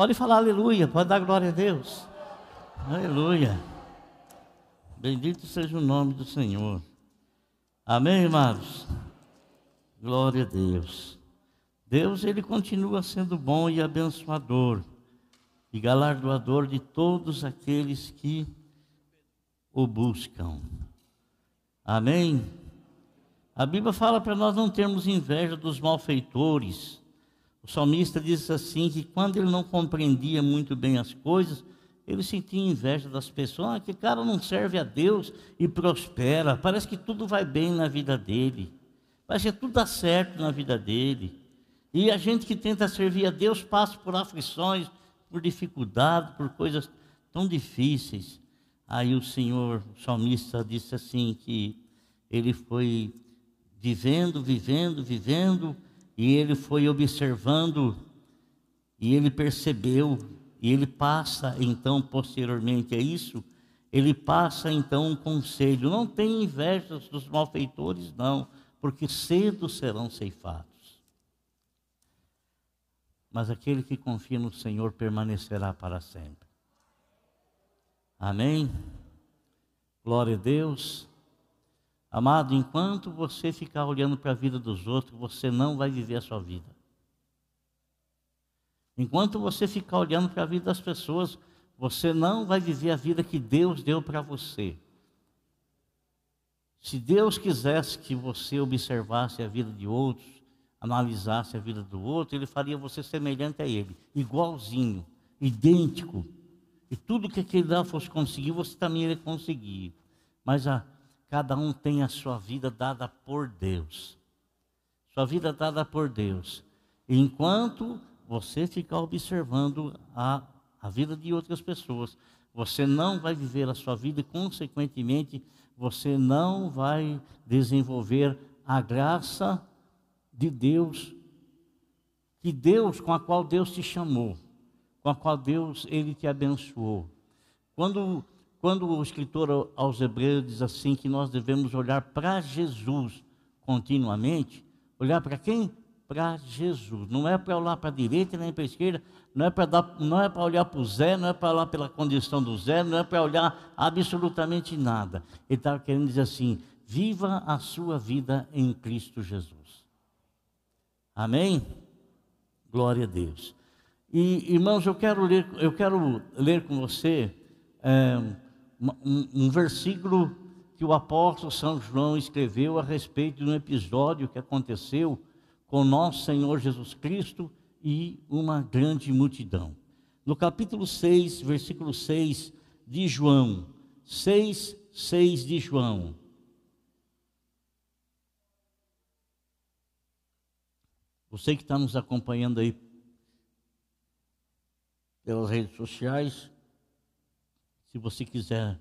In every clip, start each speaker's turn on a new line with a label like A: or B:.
A: Pode falar aleluia, pode dar glória a Deus. Aleluia. Bendito seja o nome do Senhor. Amém, irmãos? Glória a Deus. Deus, ele continua sendo bom e abençoador e galardoador de todos aqueles que o buscam. Amém? A Bíblia fala para nós não termos inveja dos malfeitores. Salmista diz assim que quando ele não compreendia muito bem as coisas, ele sentia inveja das pessoas. Ah, que cara não serve a Deus e prospera. Parece que tudo vai bem na vida dele. Parece que tudo dá certo na vida dele. E a gente que tenta servir a Deus passa por aflições, por dificuldades, por coisas tão difíceis. Aí o Senhor, o salmista, disse assim que ele foi vivendo, vivendo, vivendo, e ele foi observando, e ele percebeu, e ele passa então, posteriormente a isso, ele passa então um conselho: não tenha inveja dos malfeitores, não, porque cedo serão ceifados. Mas aquele que confia no Senhor permanecerá para sempre. Amém? Glória a Deus. Amado, enquanto você ficar olhando para a vida dos outros, você não vai viver a sua vida. Enquanto você ficar olhando para a vida das pessoas, você não vai viver a vida que Deus deu para você. Se Deus quisesse que você observasse a vida de outros, analisasse a vida do outro, Ele faria você semelhante a Ele, igualzinho, idêntico. E tudo que aquele lá fosse conseguir, você também iria conseguir. Mas a, cada um tem a sua vida dada por Deus. Sua vida dada por Deus. enquanto você ficar observando a, a vida de outras pessoas, você não vai viver a sua vida e, consequentemente, você não vai desenvolver a graça de Deus, que Deus, com a qual Deus te chamou com a qual Deus ele te abençoou. Quando, quando o escritor aos Hebreus diz assim que nós devemos olhar para Jesus continuamente, olhar para quem? Para Jesus. Não é para olhar para a direita nem para a esquerda, não é para é olhar para o Zé, não é para olhar pela condição do Zé, não é para olhar absolutamente nada. Ele está querendo dizer assim: viva a sua vida em Cristo Jesus. Amém? Glória a Deus. E, irmãos, eu quero ler, eu quero ler com você é, um, um, versículo que o apóstolo São João escreveu a respeito de um episódio que aconteceu com nosso Senhor Jesus Cristo e uma grande multidão. No capítulo 6, versículo 6 de João, 6, 6 de João. Você que está nos acompanhando aí pelas redes sociais. Se você quiser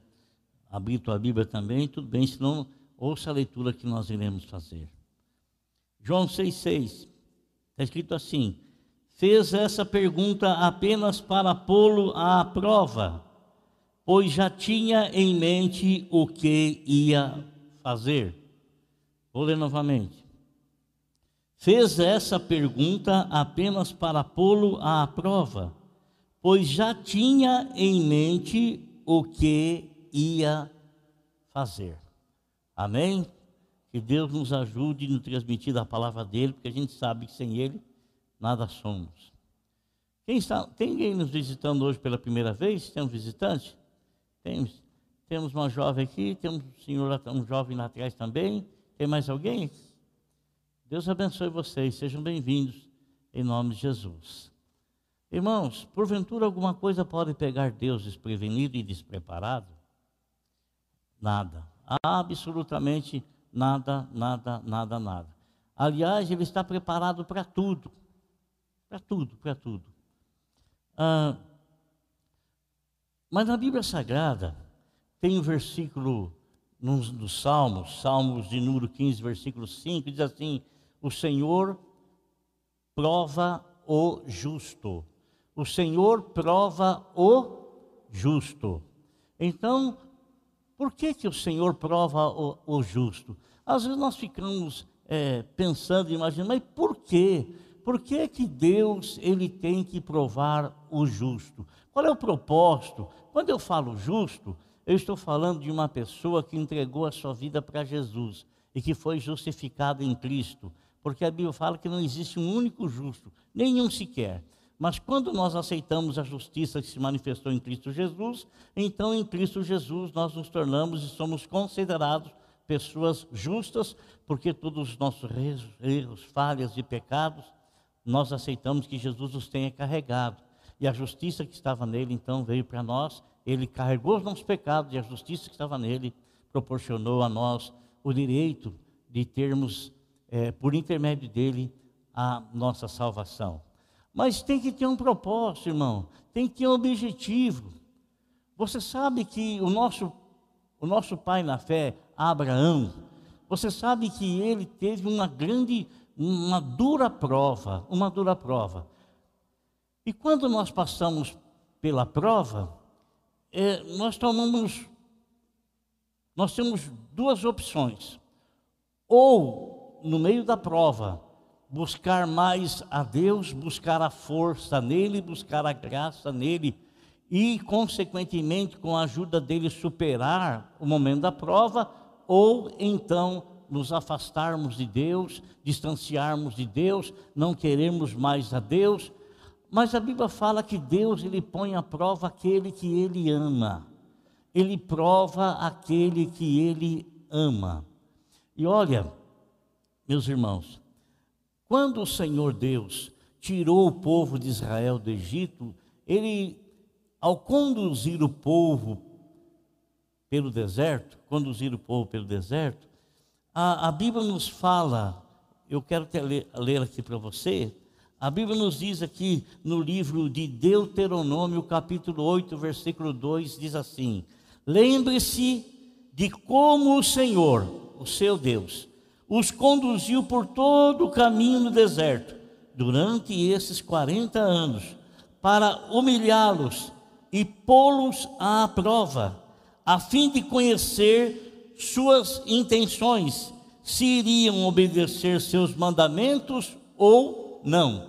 A: abrir tua Bíblia também, tudo bem, senão ouça a leitura que nós iremos fazer. João 6,6, está escrito assim: fez essa pergunta apenas para pô-lo à prova, pois já tinha em mente o que ia fazer. Vou ler novamente. Fez essa pergunta apenas para pô-lo à prova, pois já tinha em mente o que ia fazer. Amém? Que Deus nos ajude a nos transmitir a palavra dele, porque a gente sabe que sem ele nada somos. Quem está, tem alguém nos visitando hoje pela primeira vez? Tem um visitante? Temos. Temos uma jovem aqui, temos um senhor, um jovem lá atrás também. Tem mais alguém? Deus abençoe vocês, sejam bem-vindos em nome de Jesus. Irmãos, porventura alguma coisa pode pegar Deus desprevenido e despreparado? Nada. Absolutamente nada, nada, nada, nada. Aliás, ele está preparado para tudo. Para tudo, para tudo. Ah, mas na Bíblia Sagrada tem um versículo nos, nos Salmos, Salmos de número 15, versículo 5, diz assim: O Senhor prova o justo o Senhor prova o justo. Então, por que, que o Senhor prova o, o justo? Às vezes nós ficamos é, pensando, imaginando, mas por quê? Por que, que Deus ele tem que provar o justo. Qual é o propósito? Quando eu falo justo, eu estou falando de uma pessoa que entregou a sua vida para Jesus e que foi justificada em Cristo. Porque a Bíblia fala que não existe um único justo, nenhum sequer. Mas quando nós aceitamos a justiça que se manifestou em Cristo Jesus, então em Cristo Jesus nós nos tornamos e somos considerados pessoas justas, porque todos os nossos erros, falhas e pecados, nós aceitamos que Jesus os tenha carregado. E a justiça que estava nele, então, veio para nós, ele carregou os nossos pecados, e a justiça que estava nele proporcionou a nós o direito de termos, é, por intermédio dele, a nossa salvação. Mas tem que ter um propósito, irmão. Tem que ter um objetivo. Você sabe que o nosso, o nosso pai na fé, Abraão, você sabe que ele teve uma grande, uma dura prova, uma dura prova. E quando nós passamos pela prova, é, nós tomamos, nós temos duas opções. Ou, no meio da prova, buscar mais a Deus, buscar a força nele, buscar a graça nele e, consequentemente, com a ajuda dele, superar o momento da prova, ou então nos afastarmos de Deus, distanciarmos de Deus, não queremos mais a Deus. Mas a Bíblia fala que Deus ele põe à prova aquele que ele ama. Ele prova aquele que ele ama. E olha, meus irmãos, quando o Senhor Deus tirou o povo de Israel do Egito, ele, ao conduzir o povo pelo deserto, conduzir o povo pelo deserto, a, a Bíblia nos fala, eu quero ler, ler aqui para você, a Bíblia nos diz aqui no livro de Deuteronômio, capítulo 8, versículo 2, diz assim: Lembre-se de como o Senhor, o seu Deus, os conduziu por todo o caminho no deserto, durante esses 40 anos, para humilhá-los e pô-los à prova, a fim de conhecer suas intenções, se iriam obedecer seus mandamentos ou não.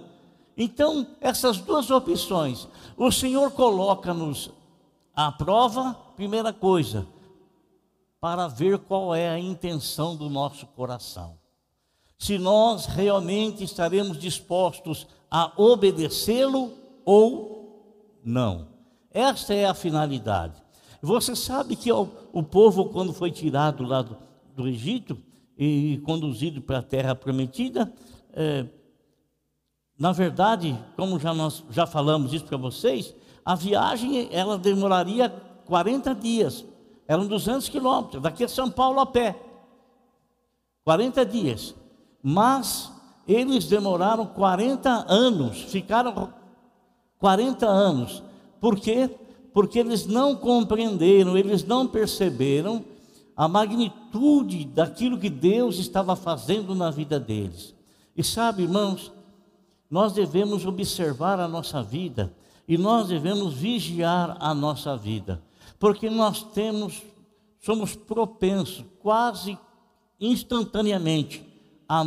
A: Então, essas duas opções, o Senhor coloca-nos à prova, primeira coisa, para ver qual é a intenção do nosso coração. Se nós realmente estaremos dispostos a obedecê-lo ou não. Esta é a finalidade. Você sabe que o, o povo, quando foi tirado lá do, do Egito e conduzido para a terra prometida, é, na verdade, como já nós já falamos isso para vocês, a viagem ela demoraria 40 dias. Eram 200 quilômetros, daqui a São Paulo a pé. 40 dias. Mas eles demoraram 40 anos, ficaram 40 anos. Por quê? Porque eles não compreenderam, eles não perceberam a magnitude daquilo que Deus estava fazendo na vida deles. E sabe, irmãos, nós devemos observar a nossa vida e nós devemos vigiar a nossa vida porque nós temos, somos propensos quase instantaneamente a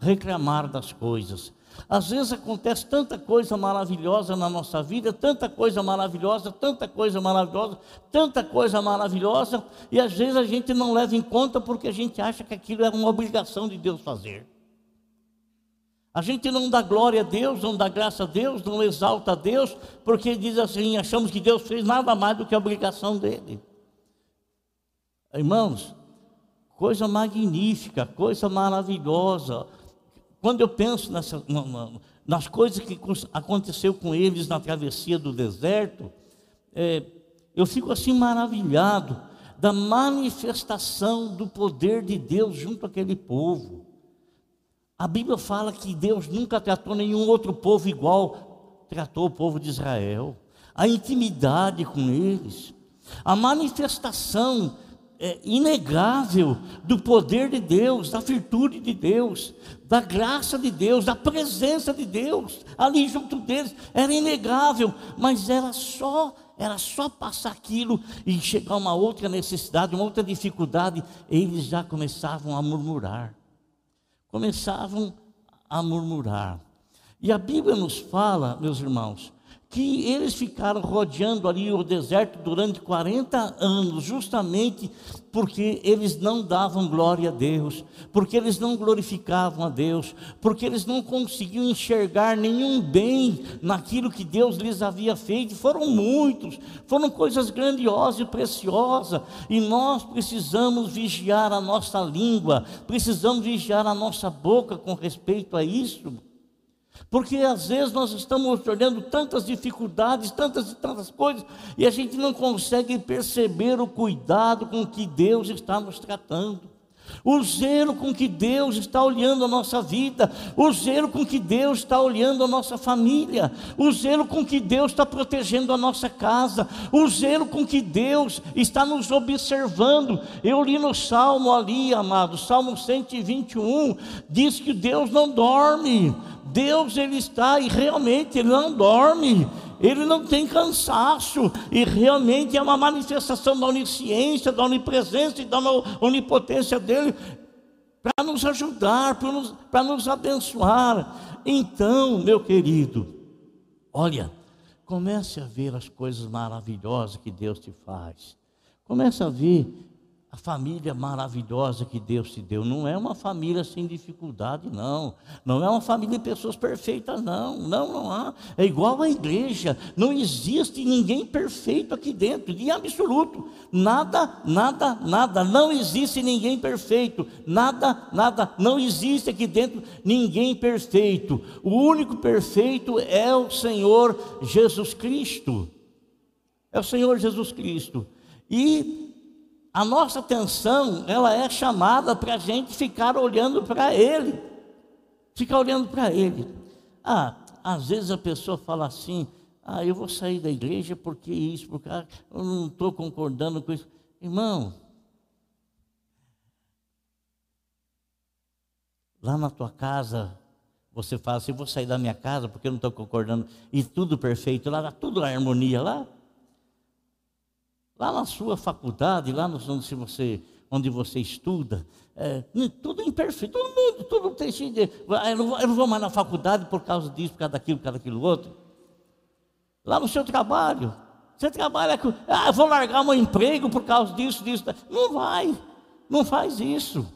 A: reclamar das coisas. Às vezes acontece tanta coisa maravilhosa na nossa vida, tanta coisa maravilhosa, tanta coisa maravilhosa, tanta coisa maravilhosa, e às vezes a gente não leva em conta porque a gente acha que aquilo é uma obrigação de Deus fazer. A gente não dá glória a Deus, não dá graça a Deus, não exalta a Deus, porque diz assim: achamos que Deus fez nada mais do que a obrigação dele. Irmãos, coisa magnífica, coisa maravilhosa. Quando eu penso nessa, nas coisas que aconteceu com eles na travessia do deserto, é, eu fico assim maravilhado da manifestação do poder de Deus junto àquele povo. A Bíblia fala que Deus nunca tratou nenhum outro povo igual tratou o povo de Israel. A intimidade com eles, a manifestação é, inegável do poder de Deus, da virtude de Deus, da graça de Deus, da presença de Deus ali junto deles, era inegável, mas era só era só passar aquilo e chegar uma outra necessidade, uma outra dificuldade, eles já começavam a murmurar começavam a murmurar. E a Bíblia nos fala, meus irmãos, que eles ficaram rodeando ali o deserto durante 40 anos, justamente porque eles não davam glória a Deus, porque eles não glorificavam a Deus, porque eles não conseguiam enxergar nenhum bem naquilo que Deus lhes havia feito. Foram muitos, foram coisas grandiosas e preciosas, e nós precisamos vigiar a nossa língua, precisamos vigiar a nossa boca com respeito a isso. Porque às vezes nós estamos olhando tantas dificuldades, tantas e tantas coisas, e a gente não consegue perceber o cuidado com que Deus está nos tratando. O zelo com que Deus está olhando a nossa vida, o zelo com que Deus está olhando a nossa família, o zelo com que Deus está protegendo a nossa casa, o zelo com que Deus está nos observando. Eu li no Salmo ali, amado, Salmo 121, diz que Deus não dorme, Deus ele está e realmente ele não dorme, ele não tem cansaço, e realmente é uma manifestação da onisciência, da onipresença e da onipotência dele para nos ajudar, para nos, para nos abençoar. Então, meu querido, olha, comece a ver as coisas maravilhosas que Deus te faz. Comece a ver a família maravilhosa que Deus te deu não é uma família sem dificuldade, não. Não é uma família de pessoas perfeitas, não. Não, não há. É igual à igreja. Não existe ninguém perfeito aqui dentro, de absoluto. Nada, nada, nada. Não existe ninguém perfeito. Nada, nada. Não existe aqui dentro ninguém perfeito. O único perfeito é o Senhor Jesus Cristo. É o Senhor Jesus Cristo. E a nossa atenção ela é chamada para a gente ficar olhando para Ele, ficar olhando para Ele. Ah, às vezes a pessoa fala assim: ah, eu vou sair da igreja porque isso, porque ah, eu não estou concordando com isso. Irmão, lá na tua casa, você fala assim: vou sair da minha casa porque eu não estou concordando, e tudo perfeito, lá, tudo na harmonia lá. Lá na sua faculdade, lá no, onde, você, onde você estuda, é, tudo imperfeito, todo mundo, tudo tem de. Eu não, vou, eu não vou mais na faculdade por causa disso, por causa daquilo, por causa daquilo outro. Lá no seu trabalho, você trabalha com. Ah, eu vou largar meu emprego por causa disso, disso. Não vai, não faz isso.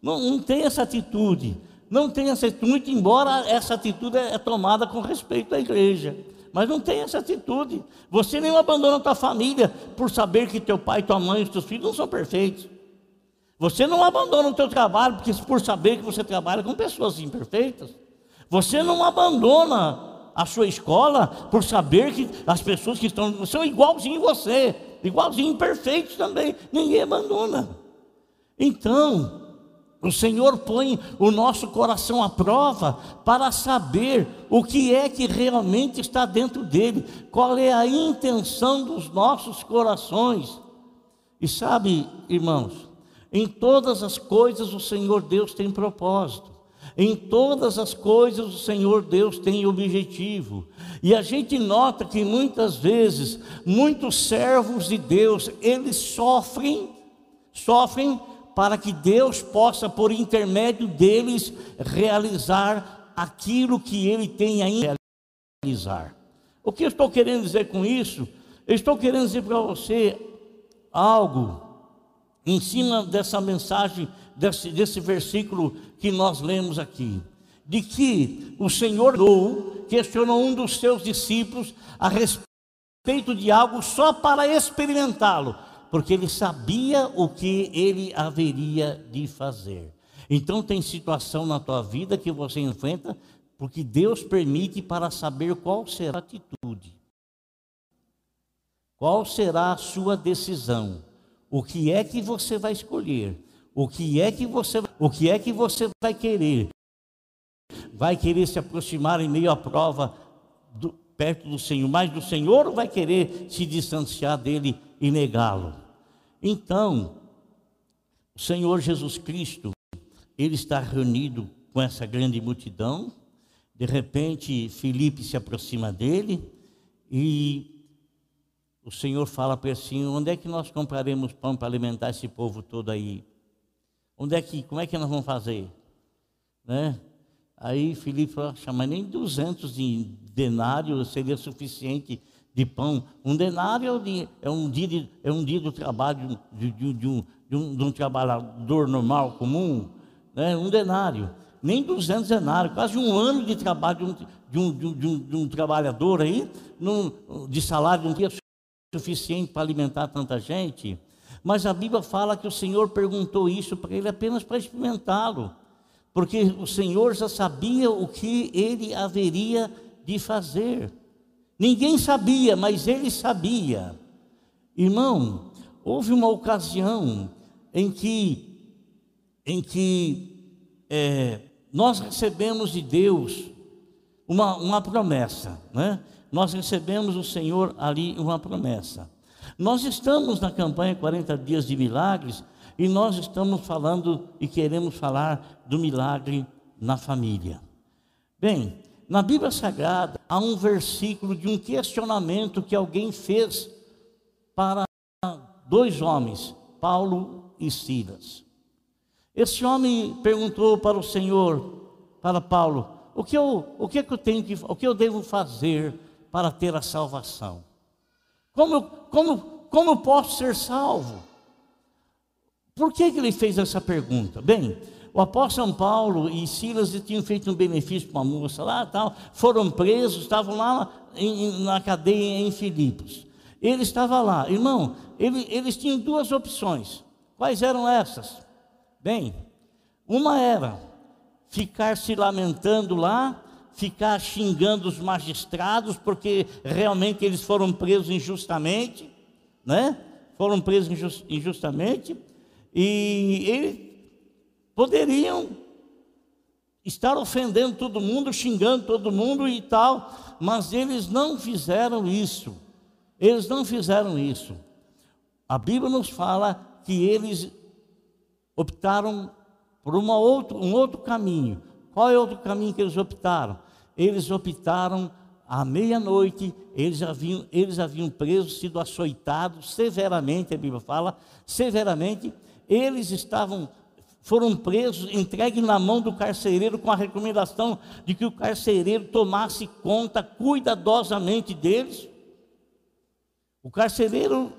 A: Não, não tem essa atitude. Não tem essa atitude, muito embora essa atitude é tomada com respeito à igreja. Mas não tem essa atitude. Você nem abandona a tua família por saber que teu pai, tua mãe e teus filhos não são perfeitos. Você não abandona o teu trabalho porque por saber que você trabalha com pessoas imperfeitas. Você não abandona a sua escola por saber que as pessoas que estão são igualzinho você, igualzinho imperfeitos também. Ninguém abandona. Então, o Senhor põe o nosso coração à prova para saber o que é que realmente está dentro dele, qual é a intenção dos nossos corações. E sabe, irmãos, em todas as coisas o Senhor Deus tem propósito. Em todas as coisas o Senhor Deus tem objetivo. E a gente nota que muitas vezes muitos servos de Deus, eles sofrem, sofrem para que Deus possa, por intermédio deles, realizar aquilo que Ele tem a realizar. O que eu estou querendo dizer com isso? Eu estou querendo dizer para você algo em cima dessa mensagem, desse, desse versículo que nós lemos aqui. De que o Senhor questionou um dos seus discípulos a respeito de algo só para experimentá-lo porque ele sabia o que ele haveria de fazer. Então tem situação na tua vida que você enfrenta porque Deus permite para saber qual será a atitude. Qual será a sua decisão? O que é que você vai escolher? O que é que você, o que é que você vai querer? Vai querer se aproximar em meio à prova do, perto do Senhor, mais do Senhor ou vai querer se distanciar dele e negá-lo? Então, o Senhor Jesus Cristo, ele está reunido com essa grande multidão. De repente, Felipe se aproxima dele e o Senhor fala para ele assim: onde é que nós compraremos pão para alimentar esse povo todo aí? Onde é que, como é que nós vamos fazer? Né? Aí Filipe falou, chama nem 200 denário seria suficiente de pão. Um denário é um dia, de, é um dia do trabalho de, de, de, um, de, um, de um trabalhador normal, comum. Né? Um denário. Nem 200 denários, quase um ano de trabalho de um, de um, de um, de um trabalhador aí, num, de salário, não dia suficiente para alimentar tanta gente. Mas a Bíblia fala que o Senhor perguntou isso para ele apenas para experimentá-lo, porque o Senhor já sabia o que ele haveria de fazer. Ninguém sabia, mas ele sabia. Irmão, houve uma ocasião em que, em que é, nós recebemos de Deus uma, uma promessa, né? Nós recebemos do Senhor ali uma promessa. Nós estamos na campanha 40 dias de milagres e nós estamos falando e queremos falar do milagre na família. Bem, na Bíblia Sagrada há um versículo de um questionamento que alguém fez para dois homens, Paulo e Silas. Esse homem perguntou para o Senhor, para Paulo, o que eu, o que, é que eu tenho que, o que eu devo fazer para ter a salvação? Como, como, como eu posso ser salvo? Por que, que ele fez essa pergunta? Bem, o apóstolo São Paulo e Silas tinham feito um benefício para uma moça lá, tal, foram presos, estavam lá em, na cadeia em Filipos. Ele estava lá, irmão, ele, eles tinham duas opções. Quais eram essas? Bem, uma era ficar se lamentando lá, ficar xingando os magistrados, porque realmente eles foram presos injustamente, né? Foram presos injustamente, e ele poderiam estar ofendendo todo mundo, xingando todo mundo e tal, mas eles não fizeram isso. Eles não fizeram isso. A Bíblia nos fala que eles optaram por uma outro, um outro caminho. Qual é o outro caminho que eles optaram? Eles optaram à meia-noite, eles haviam, eles haviam preso, sido açoitados severamente, a Bíblia fala, severamente, eles estavam foram presos, entregues na mão do carcereiro com a recomendação de que o carcereiro tomasse conta cuidadosamente deles. O carcereiro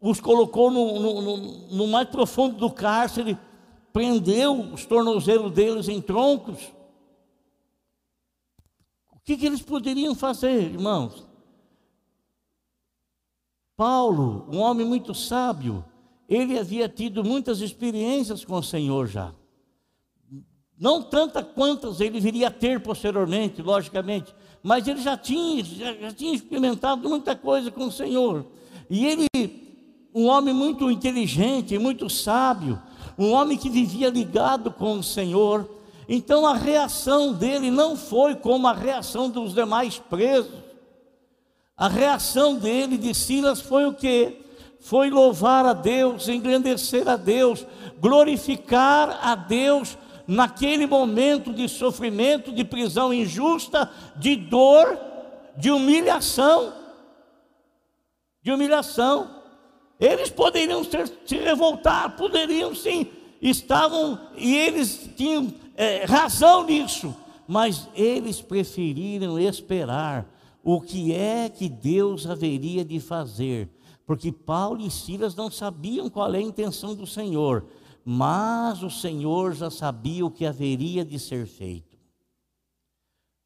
A: os colocou no, no, no, no mais profundo do cárcere, prendeu os tornozelos deles em troncos. O que, que eles poderiam fazer, irmãos? Paulo, um homem muito sábio, ele havia tido muitas experiências com o Senhor já. Não tantas quantas ele viria a ter posteriormente, logicamente, mas ele já tinha, já, já tinha experimentado muita coisa com o Senhor. E ele, um homem muito inteligente, muito sábio, um homem que vivia ligado com o Senhor. Então a reação dele não foi como a reação dos demais presos. A reação dele, de Silas, foi o que? Foi louvar a Deus, engrandecer a Deus, glorificar a Deus naquele momento de sofrimento, de prisão injusta, de dor, de humilhação. De humilhação. Eles poderiam se revoltar, poderiam sim, estavam e eles tinham é, razão nisso, mas eles preferiram esperar o que é que Deus haveria de fazer porque Paulo e Silas não sabiam qual é a intenção do Senhor, mas o Senhor já sabia o que haveria de ser feito.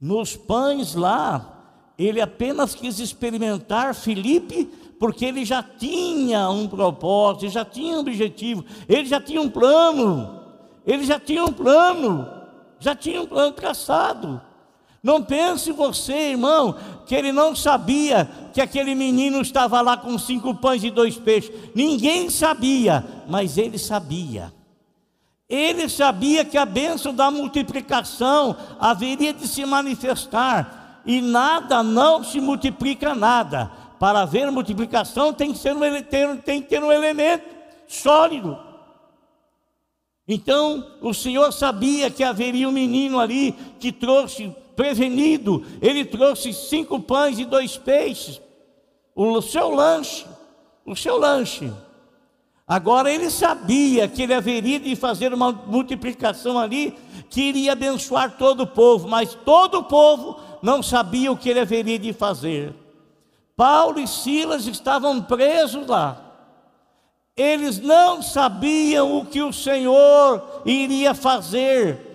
A: Nos pães lá, ele apenas quis experimentar Filipe, porque ele já tinha um propósito, já tinha um objetivo, ele já tinha um plano, ele já tinha um plano, já tinha um plano traçado. Não pense você, irmão, que ele não sabia que aquele menino estava lá com cinco pães e dois peixes. Ninguém sabia, mas ele sabia. Ele sabia que a bênção da multiplicação haveria de se manifestar, e nada não se multiplica nada. Para haver multiplicação tem que, ser um, tem que ter um elemento sólido. Então o Senhor sabia que haveria um menino ali que trouxe prevenido, ele trouxe cinco pães e dois peixes, o seu lanche, o seu lanche. Agora ele sabia que ele haveria de fazer uma multiplicação ali, que iria abençoar todo o povo, mas todo o povo não sabia o que ele haveria de fazer. Paulo e Silas estavam presos lá. Eles não sabiam o que o Senhor iria fazer,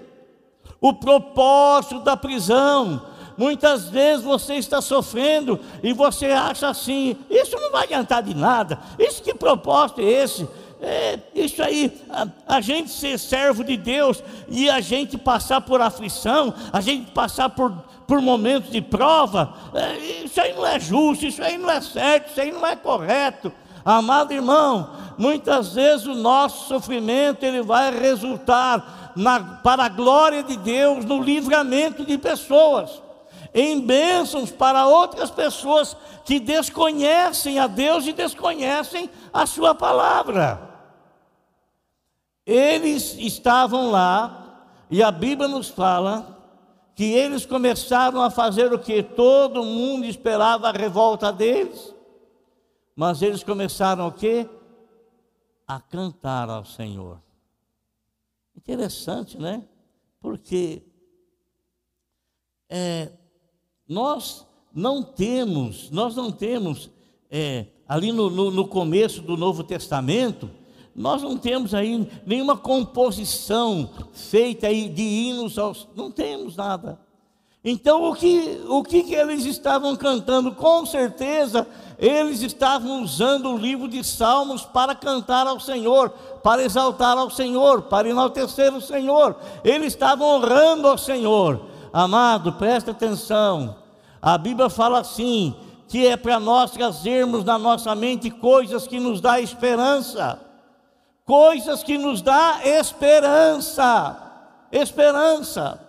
A: o propósito da prisão. Muitas vezes você está sofrendo e você acha assim: isso não vai adiantar de nada, isso que propósito é esse? É, isso aí, a, a, gente ser servo de Deus e a gente passar por aflição, a gente passar por, por momentos de prova, é, isso aí não é justo, isso aí não é certo, isso aí não é correto. Amado irmão, muitas vezes o nosso sofrimento ele vai resultar na, para a glória de Deus no livramento de pessoas em bênçãos para outras pessoas que desconhecem a Deus e desconhecem a Sua palavra. Eles estavam lá, e a Bíblia nos fala que eles começaram a fazer o que todo mundo esperava a revolta deles, mas eles começaram o que? A cantar ao Senhor. Interessante, né? Porque é, nós não temos, nós não temos, é, ali no, no, no começo do Novo Testamento, nós não temos aí nenhuma composição feita aí de hinos aos. Não temos nada. Então, o que, o que, que eles estavam cantando? Com certeza, eles estavam usando o livro de Salmos para cantar ao Senhor, para exaltar ao Senhor, para enaltecer o Senhor. Eles estavam honrando ao Senhor. Amado, presta atenção. A Bíblia fala assim: que é para nós trazermos na nossa mente coisas que nos dá esperança, coisas que nos dá esperança, esperança.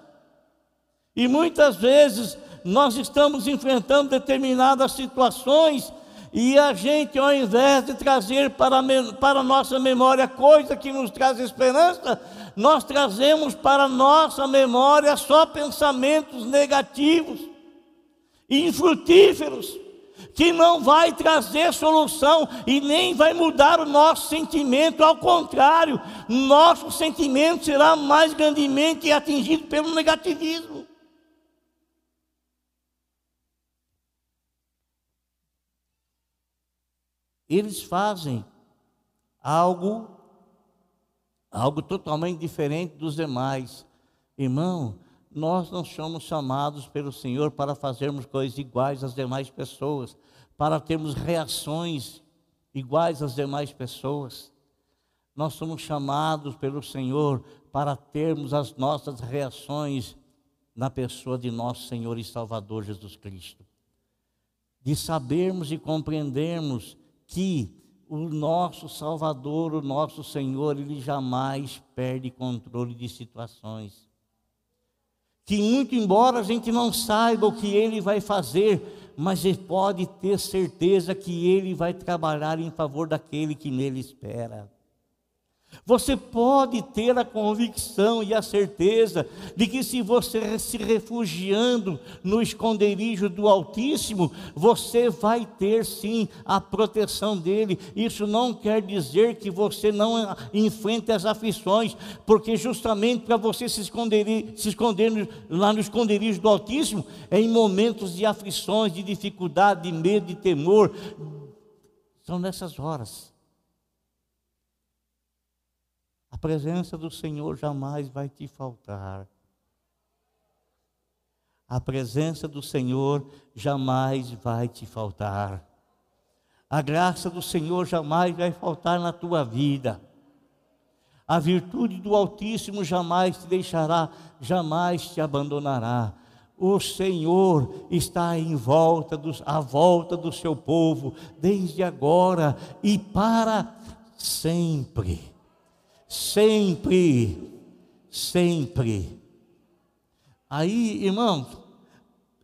A: E muitas vezes nós estamos enfrentando determinadas situações e a gente, ao invés de trazer para, para a nossa memória coisa que nos traz esperança, nós trazemos para a nossa memória só pensamentos negativos, infrutíferos, que não vai trazer solução e nem vai mudar o nosso sentimento, ao contrário, nosso sentimento será mais grandemente atingido pelo negativismo. Eles fazem algo algo totalmente diferente dos demais. Irmão, nós não somos chamados pelo Senhor para fazermos coisas iguais às demais pessoas, para termos reações iguais às demais pessoas. Nós somos chamados pelo Senhor para termos as nossas reações na pessoa de nosso Senhor e Salvador Jesus Cristo. De sabermos e compreendermos que o nosso Salvador, o nosso Senhor, ele jamais perde controle de situações. Que muito embora a gente não saiba o que ele vai fazer, mas ele pode ter certeza que ele vai trabalhar em favor daquele que nele espera. Você pode ter a convicção e a certeza de que, se você se refugiando no esconderijo do Altíssimo, você vai ter sim a proteção dele. Isso não quer dizer que você não enfrente as aflições, porque justamente para você se esconder, se esconder lá no esconderijo do Altíssimo, é em momentos de aflições, de dificuldade, de medo, de temor. São nessas horas a presença do Senhor jamais vai te faltar. A presença do Senhor jamais vai te faltar. A graça do Senhor jamais vai faltar na tua vida. A virtude do Altíssimo jamais te deixará, jamais te abandonará. O Senhor está em volta dos, à volta do seu povo, desde agora e para sempre sempre, sempre. Aí, irmãos,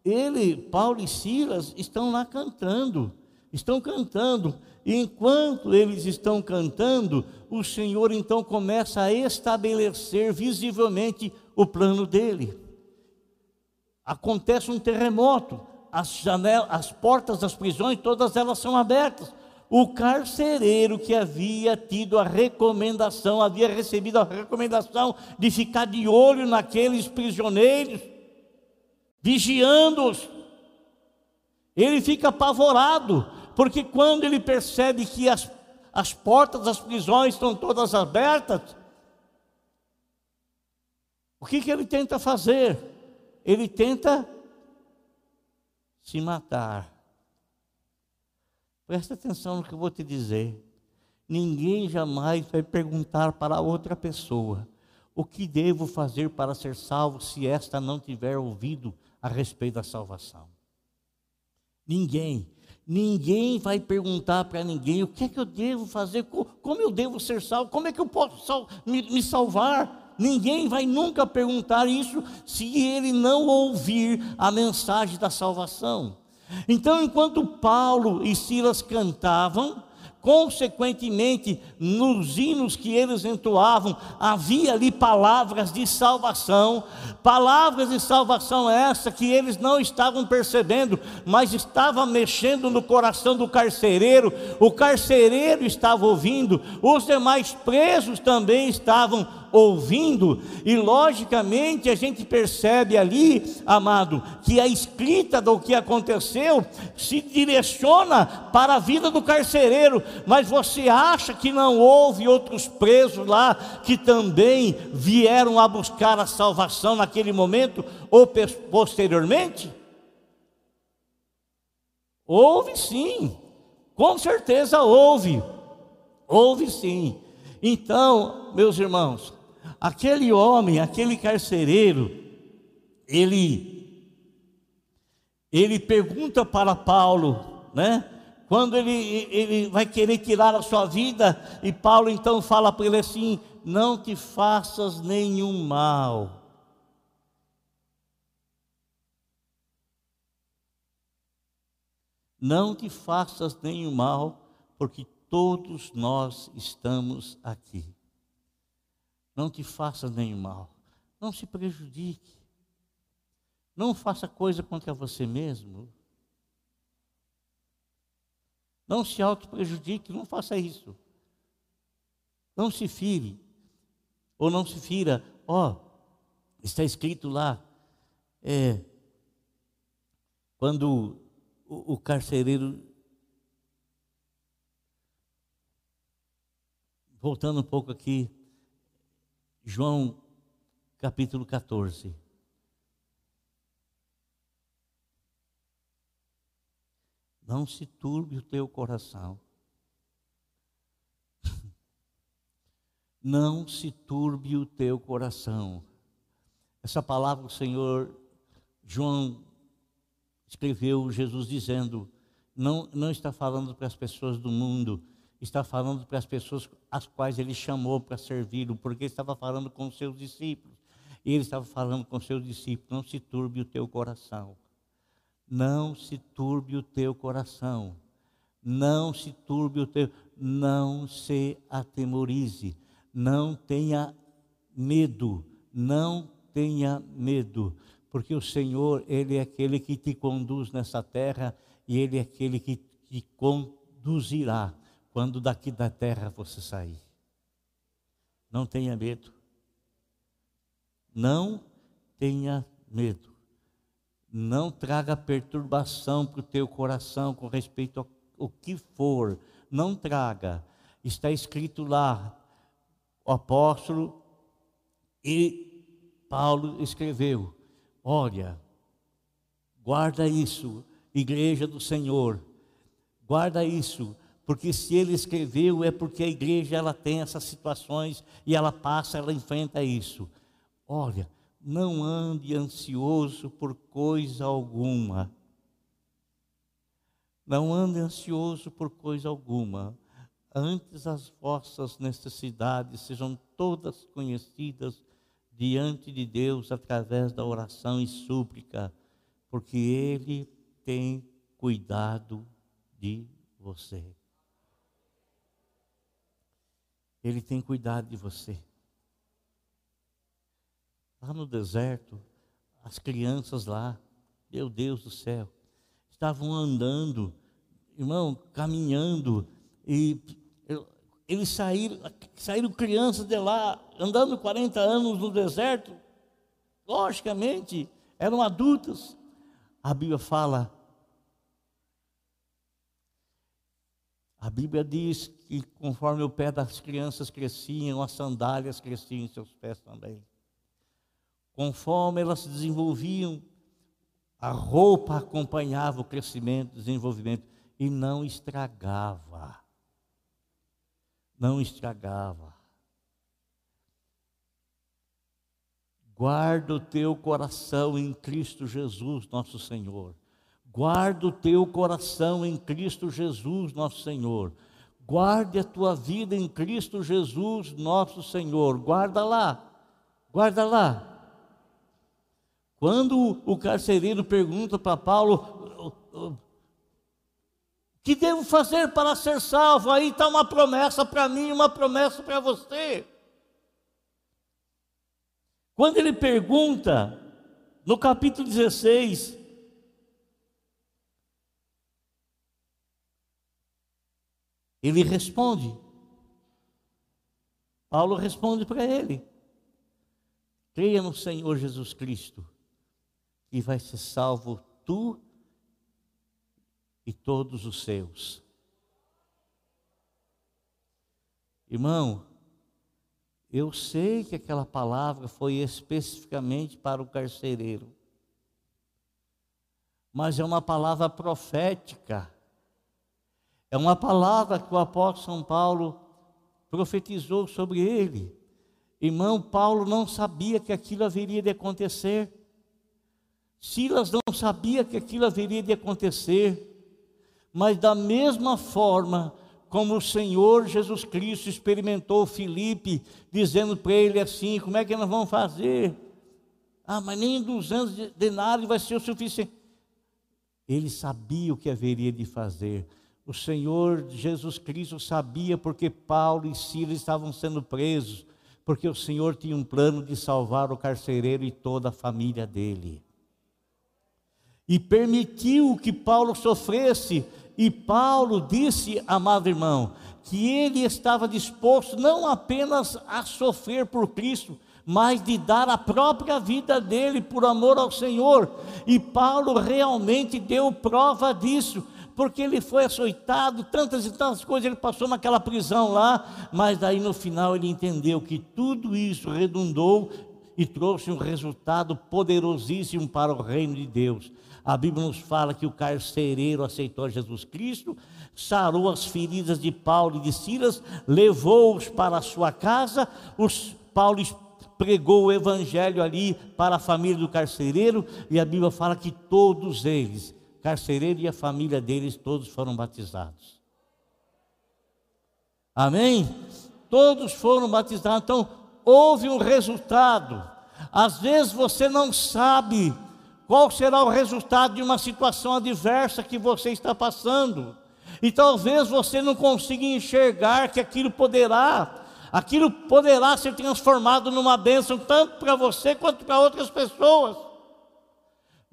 A: ele, Paulo e Silas estão lá cantando, estão cantando. E enquanto eles estão cantando, o Senhor então começa a estabelecer visivelmente o plano dele. Acontece um terremoto, as janelas, as portas das prisões, todas elas são abertas o carcereiro que havia tido a recomendação, havia recebido a recomendação de ficar de olho naqueles prisioneiros, vigiando-os. Ele fica apavorado, porque quando ele percebe que as, as portas das prisões estão todas abertas, o que, que ele tenta fazer? Ele tenta se matar. Presta atenção no que eu vou te dizer. Ninguém jamais vai perguntar para outra pessoa o que devo fazer para ser salvo se esta não tiver ouvido a respeito da salvação. Ninguém, ninguém vai perguntar para ninguém o que é que eu devo fazer, como eu devo ser salvo, como é que eu posso me salvar. Ninguém vai nunca perguntar isso se ele não ouvir a mensagem da salvação. Então, enquanto Paulo e Silas cantavam, consequentemente, nos hinos que eles entoavam, havia ali palavras de salvação, palavras de salvação essa que eles não estavam percebendo, mas estava mexendo no coração do carcereiro, o carcereiro estava ouvindo, os demais presos também estavam ouvindo, e logicamente a gente percebe ali, amado, que a escrita do que aconteceu se direciona para a vida do carcereiro, mas você acha que não houve outros presos lá que também vieram a buscar a salvação naquele momento ou posteriormente? Houve sim, com certeza houve, houve sim. Então, meus irmãos, aquele homem, aquele carcereiro, ele ele pergunta para Paulo, né? Quando ele, ele vai querer tirar a sua vida, e Paulo então fala para ele assim: Não te faças nenhum mal. Não te faças nenhum mal, porque todos nós estamos aqui. Não te faça nenhum mal. Não se prejudique. Não faça coisa contra você mesmo. Não se auto-prejudique, não faça isso. Não se fire. Ou não se fira. Ó, oh, está escrito lá. É, quando o, o carcereiro. Voltando um pouco aqui, João capítulo 14. Não se turbe o teu coração. Não se turbe o teu coração. Essa palavra o Senhor João escreveu, Jesus dizendo, não, não está falando para as pessoas do mundo, está falando para as pessoas as quais ele chamou para servir, porque estava falando com os seus discípulos. E ele estava falando com os seus discípulos: não se turbe o teu coração. Não se turbe o teu coração. Não se turbe o teu. Não se atemorize. Não tenha medo. Não tenha medo. Porque o Senhor, Ele é aquele que te conduz nessa terra e Ele é aquele que te conduzirá quando daqui da terra você sair. Não tenha medo. Não tenha medo. Não traga perturbação para o teu coração com respeito ao, ao que for. Não traga. Está escrito lá, o apóstolo e Paulo escreveu: Olha, guarda isso, igreja do Senhor, guarda isso porque se ele escreveu é porque a igreja ela tem essas situações e ela passa, ela enfrenta isso. Olha, não ande ansioso por coisa alguma. Não ande ansioso por coisa alguma. Antes as vossas necessidades sejam todas conhecidas diante de Deus através da oração e súplica, porque Ele tem cuidado de você. Ele tem cuidado de você. Lá no deserto, as crianças lá, meu Deus do céu, estavam andando, irmão, caminhando, e eles saíram, saíram crianças de lá, andando 40 anos no deserto, logicamente, eram adultas. A Bíblia fala, a Bíblia diz que conforme o pé das crianças cresciam, as sandálias cresciam em seus pés também. Conforme elas se desenvolviam, a roupa acompanhava o crescimento, desenvolvimento e não estragava. Não estragava. Guarda o teu coração em Cristo Jesus, nosso Senhor. Guarda o teu coração em Cristo Jesus, nosso Senhor. Guarde a tua vida em Cristo Jesus, nosso Senhor. Guarda lá. Guarda lá. Quando o carcereiro pergunta para Paulo: O que devo fazer para ser salvo? Aí está uma promessa para mim, uma promessa para você. Quando ele pergunta, no capítulo 16, ele responde. Paulo responde para ele: creia no Senhor Jesus Cristo e vai ser salvo tu e todos os seus. Irmão, eu sei que aquela palavra foi especificamente para o carcereiro, mas é uma palavra profética, é uma palavra que o apóstolo São Paulo profetizou sobre ele. Irmão, Paulo não sabia que aquilo haveria de acontecer. Silas não sabia que aquilo haveria de acontecer, mas da mesma forma como o Senhor Jesus Cristo experimentou Filipe, dizendo para ele assim: como é que nós vamos fazer? Ah, mas nem 200 denários vai ser o suficiente. Ele sabia o que haveria de fazer. O Senhor Jesus Cristo sabia porque Paulo e Silas estavam sendo presos, porque o Senhor tinha um plano de salvar o carcereiro e toda a família dele e permitiu que Paulo sofresse. E Paulo disse, amado irmão, que ele estava disposto não apenas a sofrer por Cristo, mas de dar a própria vida dele por amor ao Senhor. E Paulo realmente deu prova disso, porque ele foi açoitado, tantas e tantas coisas ele passou naquela prisão lá, mas daí no final ele entendeu que tudo isso redundou e trouxe um resultado poderosíssimo para o reino de Deus. A Bíblia nos fala que o carcereiro aceitou Jesus Cristo, sarou as feridas de Paulo e de Silas, levou-os para a sua casa, os, Paulo pregou o evangelho ali para a família do carcereiro, e a Bíblia fala que todos eles, carcereiro e a família deles, todos foram batizados. Amém? Todos foram batizados. Então, houve um resultado. Às vezes você não sabe qual será o resultado de uma situação adversa que você está passando. E talvez você não consiga enxergar que aquilo poderá, aquilo poderá ser transformado numa bênção tanto para você quanto para outras pessoas.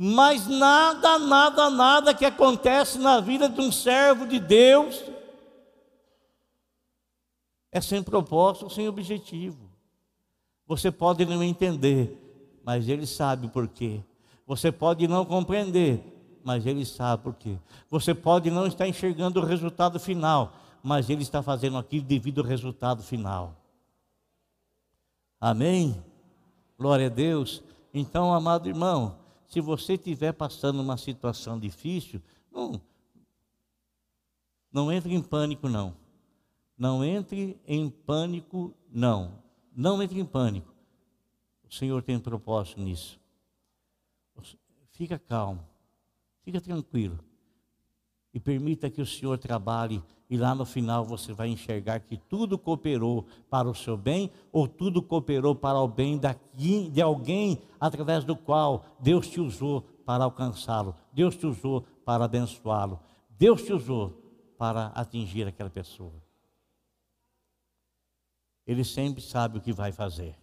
A: Mas nada, nada, nada que acontece na vida de um servo de Deus é sem propósito, sem objetivo. Você pode não entender, mas ele sabe por quê. Você pode não compreender, mas Ele sabe por quê. Você pode não estar enxergando o resultado final, mas Ele está fazendo aquilo devido ao resultado final. Amém? Glória a Deus. Então, amado irmão, se você estiver passando uma situação difícil, não, não entre em pânico, não. Não entre em pânico, não. Não entre em pânico. O Senhor tem um propósito nisso. Fica calmo, fica tranquilo. E permita que o Senhor trabalhe, e lá no final você vai enxergar que tudo cooperou para o seu bem, ou tudo cooperou para o bem de alguém através do qual Deus te usou para alcançá-lo, Deus te usou para abençoá-lo, Deus te usou para atingir aquela pessoa. Ele sempre sabe o que vai fazer.